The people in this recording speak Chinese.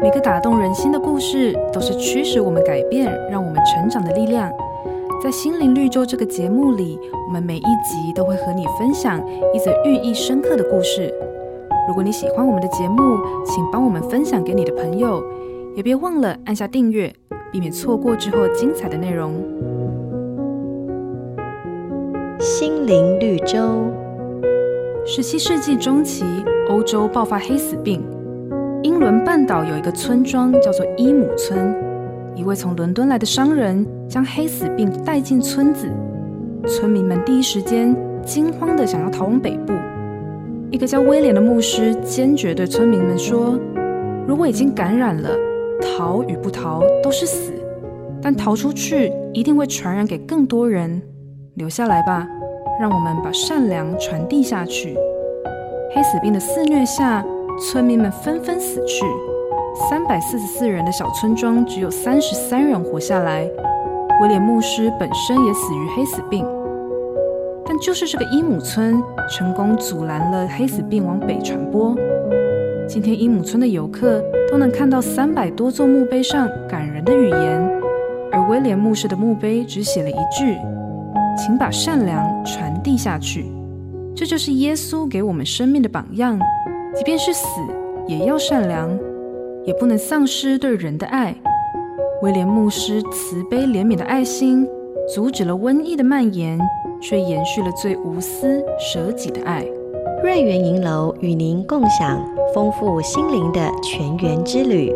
每个打动人心的故事，都是驱使我们改变、让我们成长的力量。在心灵绿洲这个节目里，我们每一集都会和你分享一则寓意深刻的故事。如果你喜欢我们的节目，请帮我们分享给你的朋友，也别忘了按下订阅，避免错过之后精彩的内容。心灵绿洲。十七世纪中期，欧洲爆发黑死病。伦半岛有一个村庄叫做伊姆村，一位从伦敦来的商人将黑死病带进村子，村民们第一时间惊慌地想要逃往北部。一个叫威廉的牧师坚决对村民们说：“如果已经感染了，逃与不逃都是死，但逃出去一定会传染给更多人。留下来吧，让我们把善良传递下去。”黑死病的肆虐下，村民们纷纷死去，三百四十四人的小村庄只有三十三人活下来。威廉牧师本身也死于黑死病，但就是这个伊姆村成功阻拦了黑死病往北传播。今天伊姆村的游客都能看到三百多座墓碑上感人的语言，而威廉牧师的墓碑只写了一句：“请把善良传递下去。”这就是耶稣给我们生命的榜样。即便是死，也要善良，也不能丧失对人的爱。威廉牧师慈悲怜悯的爱心，阻止了瘟疫的蔓延，却延续了最无私舍己的爱。瑞园银楼与您共享丰富心灵的泉源之旅。